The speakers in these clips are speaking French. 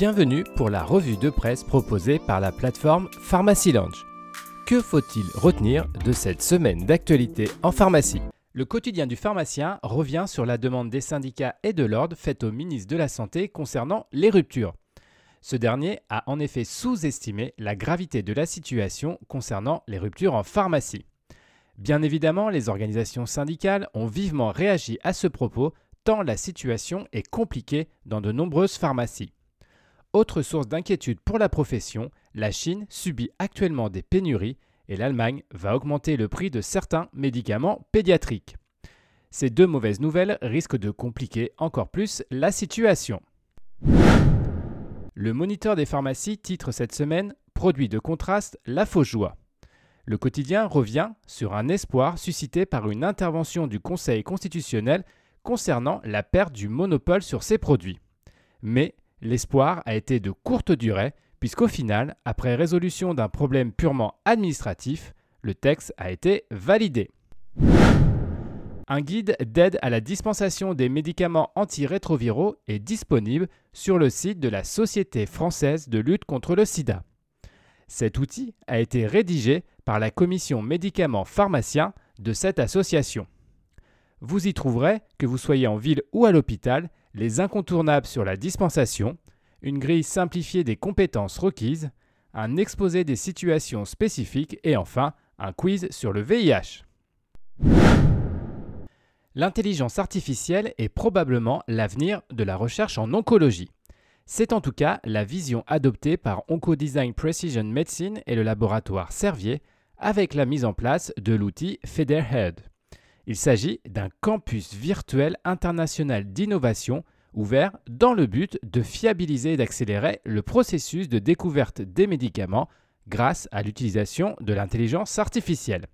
Bienvenue pour la revue de presse proposée par la plateforme Pharmacy Lounge. Que faut-il retenir de cette semaine d'actualité en pharmacie? Le quotidien du pharmacien revient sur la demande des syndicats et de l'ordre faite au ministre de la Santé concernant les ruptures. Ce dernier a en effet sous-estimé la gravité de la situation concernant les ruptures en pharmacie. Bien évidemment, les organisations syndicales ont vivement réagi à ce propos tant la situation est compliquée dans de nombreuses pharmacies. Autre source d'inquiétude pour la profession, la Chine subit actuellement des pénuries et l'Allemagne va augmenter le prix de certains médicaments pédiatriques. Ces deux mauvaises nouvelles risquent de compliquer encore plus la situation. Le moniteur des pharmacies titre cette semaine Produit de contraste, la fausse joie. Le quotidien revient sur un espoir suscité par une intervention du Conseil constitutionnel concernant la perte du monopole sur ces produits. Mais l'espoir a été de courte durée, puisqu'au final, après résolution d'un problème purement administratif, le texte a été validé. Un guide d'aide à la dispensation des médicaments antirétroviraux est disponible sur le site de la Société française de lutte contre le sida. Cet outil a été rédigé par la commission médicaments pharmaciens de cette association. Vous y trouverez, que vous soyez en ville ou à l'hôpital, les incontournables sur la dispensation, une grille simplifiée des compétences requises, un exposé des situations spécifiques et enfin un quiz sur le VIH. L'intelligence artificielle est probablement l'avenir de la recherche en oncologie. C'est en tout cas la vision adoptée par Oncodesign Precision Medicine et le laboratoire Servier avec la mise en place de l'outil FederHead. Il s'agit d'un campus virtuel international d'innovation ouvert dans le but de fiabiliser et d'accélérer le processus de découverte des médicaments grâce à l'utilisation de l'intelligence artificielle.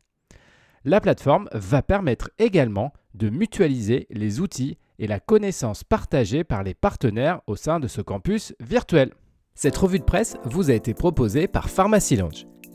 La plateforme va permettre également de mutualiser les outils et la connaissance partagée par les partenaires au sein de ce campus virtuel. Cette revue de presse vous a été proposée par Pharmacy Lounge.